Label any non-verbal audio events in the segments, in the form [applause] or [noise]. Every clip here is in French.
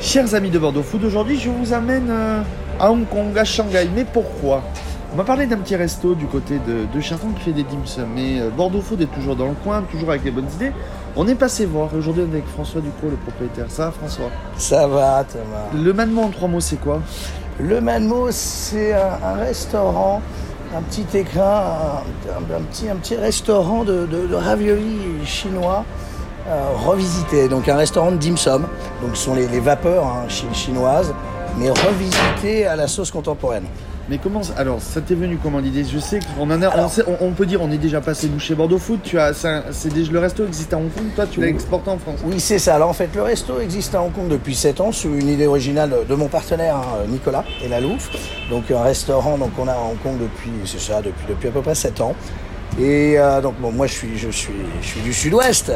Chers amis de Bordeaux Food, aujourd'hui je vous amène euh, à Hong Kong, à Shanghai. Mais pourquoi? On m'a parlé d'un petit resto du côté de, de Charton qui fait des dim sum. Mais euh, Bordeaux Food est toujours dans le coin, toujours avec les bonnes idées. On est passé voir. Aujourd'hui on est avec François Ducrot, le propriétaire. Ça va François? Ça va, Thomas. Le Manmo en trois mots, c'est quoi? Le Manmo, c'est un, un restaurant, un petit écrin, un, un- un petit, un petit restaurant de, de, de raviolis chinois euh, revisité. Donc un restaurant de dim sum. Donc ce sont les, les vapeurs hein, chi- chinoises, mais revisité à la sauce contemporaine. Mais comment alors ça t'est venu comment l'idée? Je sais qu'on en a, on, sait- on- on peut dire on est déjà passé nous chez Bordeaux Food. Tu as, c'est le resto existe à Hong Kong. Toi tu l'as exporté en France. Oui, c'est ça. Alors en fait, le resto existe à Hong Kong depuis 7 ans sous une idée originale de mon partenaire hein, Nicolas et la Louvre. Donc un restaurant donc on a à Hong Kong depuis c'est ça depuis depuis à peu près 7 ans. Et euh, donc bon, moi je suis je suis je suis du Sud-Ouest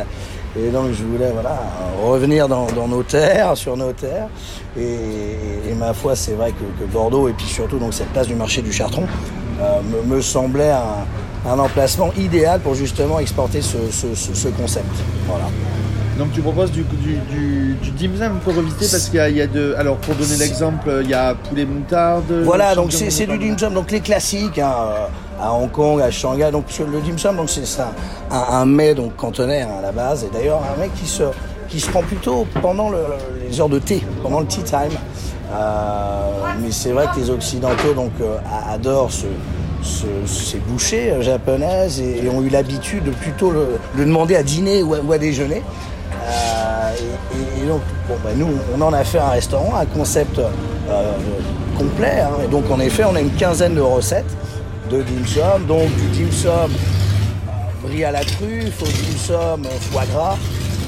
et donc je voulais voilà revenir dans, dans nos terres sur nos terres et, et ma foi c'est vrai que, que Bordeaux et puis surtout donc cette place du marché du Chartron euh, me, me semblait un, un emplacement idéal pour justement exporter ce, ce, ce- ce concept. Voilà. Donc tu proposes du, du, du, du dim sum pour revisiter parce qu'il y, y a de. Alors pour donner l'exemple, il y a poulet moutarde. Voilà, donc c'est du dim sum, donc les classiques hein, euh, à Hong Kong, à Shanghai. Donc le dim sum, donc c'est un, un mets donc cantonais hein, à la base, et d'ailleurs un mec qui se qui se prend plutôt pendant le- les heures de thé, pendant le tea time. Euh, mais c'est vrai que les occidentaux donc euh, adorent ce, ce- ces bouchées euh, japonaises et, ont eu l'habitude de plutôt le, demander à dîner ou à, déjeuner. Et, donc, bah, nous, on en a fait un restaurant, un concept complet. hein. Et donc, en effet, on a une quinzaine de recettes de dim sum, donc du dim sum euh, brie à la truffe, au dim sum euh, foie gras,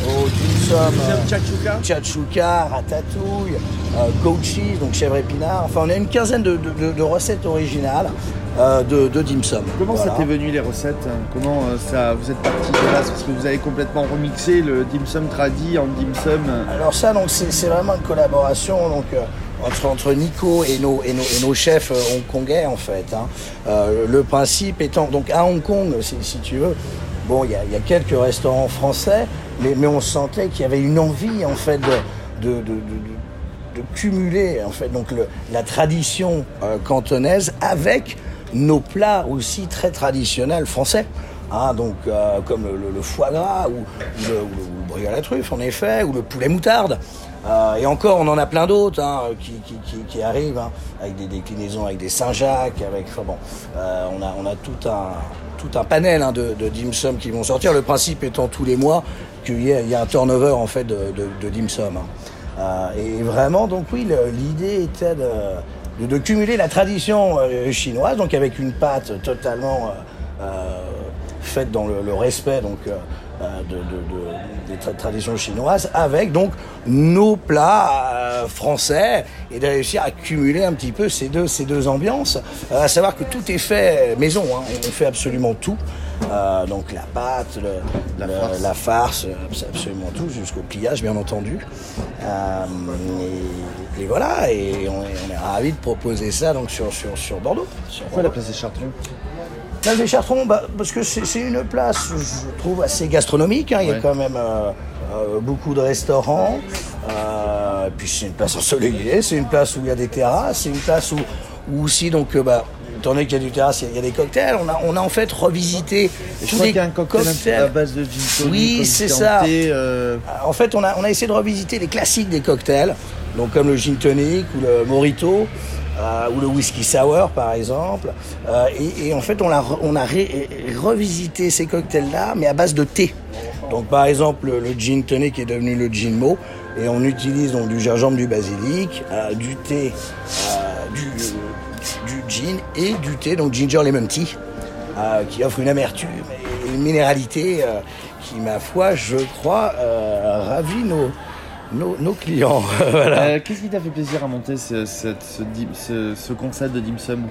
au dim sum euh, Chachuka. ratatouille, euh, goat cheese, donc chèvre épinard. Enfin, on a une quinzaine de, de- de- de recettes originales euh, de, de dim sum. Comment Voilà. ça t'est venu les recettes Comment euh, ça vous êtes parti de là? Parce que vous avez complètement remixé le dim sum tradi en dim sum. Alors ça, donc c'est c'est vraiment une collaboration donc entre, Nico et nos, et nos, et nos chefs euh, hongkongais en fait. hein. Euh, le principe étant donc à Hong Kong, si, si tu veux. Bon, il y a, y a quelques restaurants français, mais, mais on sentait qu'il y avait une envie en fait de, de, de, cumuler en fait donc la tradition euh, cantonaise avec nos plats aussi très traditionnels français. Hein, donc comme le, foie gras ou le brie à la truffe en effet, ou le poulet moutarde. Euh, et encore, on en a plein d'autres hein, qui, qui, qui, arrivent hein, avec des déclinaisons, avec des Saint-Jacques, avec. Enfin bon, euh, on a on a tout un tout un panel hein, de, de dim sum qui vont sortir. Le principe étant tous les mois qu'il y, a- un turnover en fait de, de, dim sum. Euh, et vraiment, donc oui, l'idée était de, cumuler la tradition chinoise, donc avec une pâte totalement faite dans le, le respect donc de, de- de- des tra- traditions chinoises, avec donc nos plats euh, français, et de réussir à cumuler un petit peu ces deux ces deux ambiances. Euh, à savoir que tout est fait maison, hein, on fait absolument tout. Euh, donc la pâte, le- La le- farce. la farce, euh, c'est absolument tout, jusqu'au pliage bien entendu. Euh, et, et voilà, et on est, on est ravis de proposer ça donc sur, sur, sur Bordeaux. Sur Pourquoi la place des Chartrons Place des Chartrons, bah, parce que c'est une place, je trouve, assez gastronomique. hein. Il y a Ouais. quand même euh, euh, beaucoup de restaurants. Euh, et puis c'est une place ensoleillée, c'est une place où il y a des terrasses, c'est une place où, où aussi, donc, euh, bah, étant donné qu'il y a du terrasse, il y a- des cocktails. On a, on a en fait revisité Je tous crois les qu'il y a un cocktail, cocktails. à base de gin tonic, Oui, c'est ça. euh, En fait, on a, on a essayé de revisiter les classiques des cocktails, donc comme le gin tonic ou le mojito. euh, ou le whisky sour par exemple Euh, et, en fait on a, on a revisité ces cocktails là mais à base de thé donc par exemple le, gin tonic est devenu le gin mo et on utilise donc du gingembre du basilic euh, du thé du, du gin et du thé donc ginger lemon tea qui offre une amertume et une minéralité qui, ma foi, je crois, ravit nos, nos, nos clients. [laughs] Voilà. euh, Qu'est-ce qui t'a fait plaisir à monter ce, ce dim- ce- ce concept de dim sum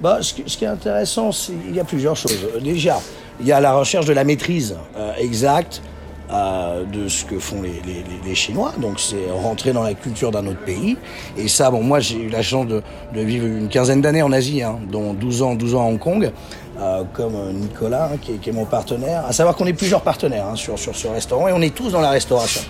Bah, ce, qui, ce qui est intéressant, c'est il y a plusieurs choses. Euh, Déjà, il y a la recherche de la maîtrise euh, exacte euh, de ce que font les, les- les- les Chinois. Donc, c'est rentrer dans la culture d'un autre pays. Et ça, bon, moi, j'ai eu la chance de, de vivre une quinzaine d'années en Asie, hein, dont 12 ans, 12 ans à Hong Kong. Euh, comme Nicolas, hein, qui, est, qui, est, mon partenaire. À savoir qu'on est plusieurs partenaires hein, sur, sur ce restaurant et on est tous dans la restauration.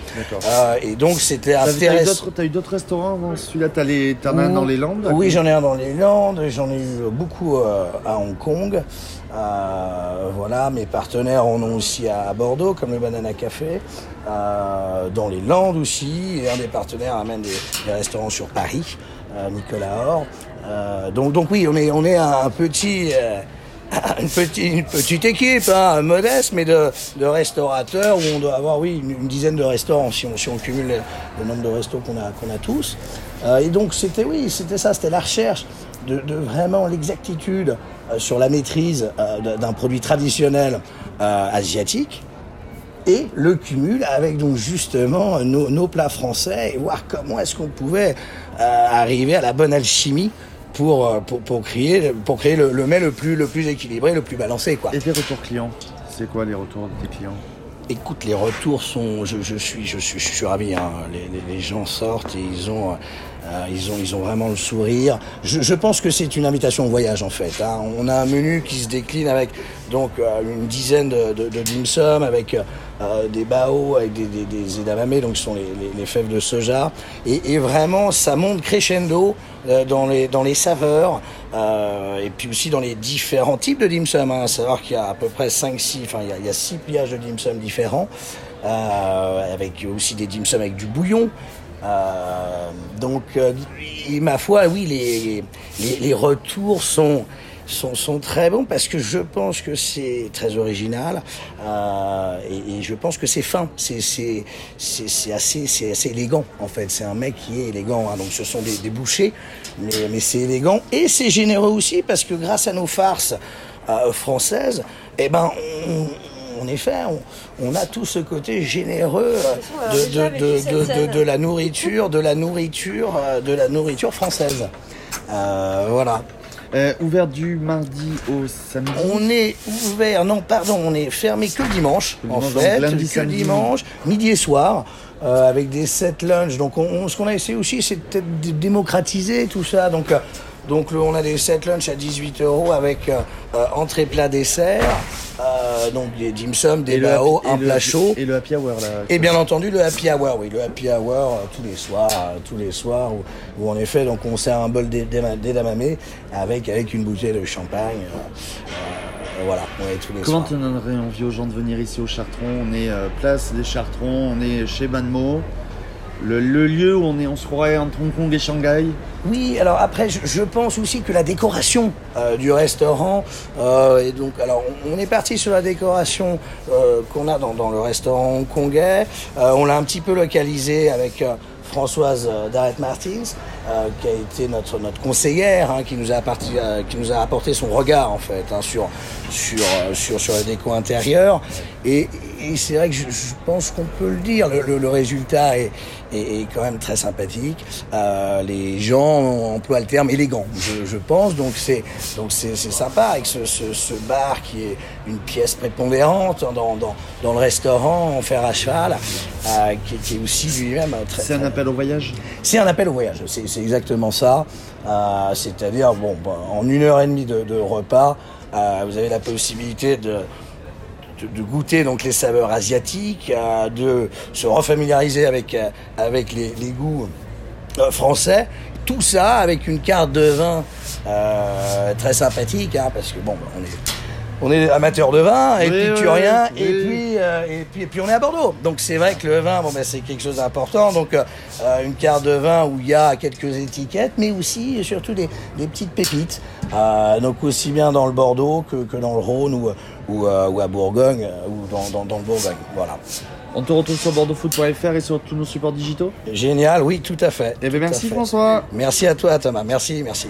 Euh, et donc c'était intéressant. T'as eu d'autres restaurants avant celui-là T'en as un dans les Landes Oui, j'en ai un dans les Landes, j'en ai eu beaucoup euh, à Hong Kong. voilà, mes partenaires en ont aussi à Bordeaux, comme le Banana Café, dans les Landes aussi. Et un des partenaires amène des, des restaurants sur Paris, Nicolas Or. donc, donc oui, on est, on est un petit [laughs] une petite, une petite équipe, hein, modeste, mais de, de, restaurateurs où on doit avoir, oui, une, dizaine de restaurants si on, si on cumule le, nombre de restos qu'on a, qu'on a tous. Euh, et donc c'était, oui, c'était ça, c'était la recherche de, vraiment l'exactitude euh, sur la maîtrise euh, d'un produit traditionnel asiatique et le cumul avec donc justement nos, nos plats français et voir comment est-ce qu'on pouvait arriver à la bonne alchimie pour, pour, pour créer, pour créer le, le, mets le plus, le plus équilibré, le plus balancé. Quoi. Et tes retours clients C'est quoi les retours de tes clients? Écoute, les retours sont, je, je, suis, je suis, je suis ravi. Hein. Les, les, les, gens sortent et ils ont, euh, ils ont, ils ont vraiment le sourire. Je, je pense que c'est une invitation au voyage en fait. Hein. On a un menu qui se décline avec donc euh, une dizaine de, de, de dim sum, avec euh, des bao, avec des, des, edamame, donc ce sont les, fèves de soja. Et, vraiment, ça monte crescendo euh, dans les, dans les saveurs. Euh, et puis aussi dans les différents types de dim sum. Hein, à savoir qu'il y a à peu près 5-6, enfin il y, a, il y a 6 pliages de dim sum différents, avec aussi des dim sum avec du bouillon. Donc, ma foi, oui, les, les retours sont, sont, sont, très bons parce que je pense que c'est très original euh, et, et, je pense que c'est fin, c'est assez, assez élégant en fait. C'est un mec qui est élégant, hein. donc ce sont des, des bouchées, mais, mais c'est élégant et c'est généreux aussi parce que grâce à nos farces euh, françaises, eh ben on, en effet, on, on, a tout ce côté généreux de, de, de, de, la nourriture, de la nourriture, de la nourriture française. Euh, voilà. Euh, ouvert du mardi au samedi On est ouvert, non, pardon, on est fermé que le dimanche, en fait, lundi, que dimanche, midi et soir. Euh, avec des set lunch. Donc, on, on, ce qu'on a essayé aussi, c'est peut-être de démocratiser tout ça. Donc, euh, donc, on a des set lunch à 18 euros avec euh, entrée, plat, dessert. donc, des dim sum, des bao, un plat chaud. Et le happy hour, là. Et bien entendu, le happy hour, oui. Le happy hour, tous les soirs, tous les soirs, où, où, en effet, donc, on sert un bol d'edamame avec, avec une bouteille de champagne. voilà, on est tous les Comment soirs. tu donnerais envie aux gens de venir ici au Chartron? On est euh, place des Chartrons, on est chez Banmo. Le, lieu où on, est, on se croirait entre Hong Kong et Shanghai Oui, alors après, je, pense aussi que la décoration euh, du restaurant, euh, et donc, alors, on, est parti sur la décoration euh, qu'on a dans, le restaurant hongkongais. On l'a un petit peu localisé avec Françoise Darrett Martins, qui a été notre, conseillère, hein, qui, nous a apporté, son regard en fait hein, sur, sur, euh, sur. Et, et c'est vrai que je, je pense qu'on peut le dire, le, le, le résultat est, est, est, quand même très sympathique. Euh, les gens emploient le terme élégant, je, je pense, donc c'est donc c'est sympa avec ce, ce, ce, bar qui est une pièce prépondérante dans, dans, dans le restaurant en fer à cheval, euh, qui, qui, est aussi lui-même très. C'est un appel au voyage? C'est un appel au voyage. C'est exactement ça. Euh, C'est-à-dire bon, en une heure et demie de, de repas, euh, vous avez la possibilité de de, goûter donc les saveurs asiatiques, euh, de se refamiliariser avec, euh, les, goûts euh, français. Tout ça avec une carte de vin très sympathique, hein, parce que bon, on est on est amateur de vin, et oui, puis rien, oui, et, puis, euh, et, puis, et puis on est à Bordeaux. Donc c'est vrai que le vin, bon, ben, c'est quelque chose d'important. Donc euh, une carte de vin où il y a quelques étiquettes, mais aussi et surtout des, des petites pépites. Euh, donc aussi bien dans le Bordeaux que, que dans le Rhône ou, ou, euh, ou à Bourgogne, ou dans, dans, dans, le Bourgogne. Voilà. On te retrouve sur bordeauxfoot.fr et sur tous nos supports digitaux? Génial, oui, tout à fait. Eh bien, merci François. Merci à toi Thomas, merci, merci.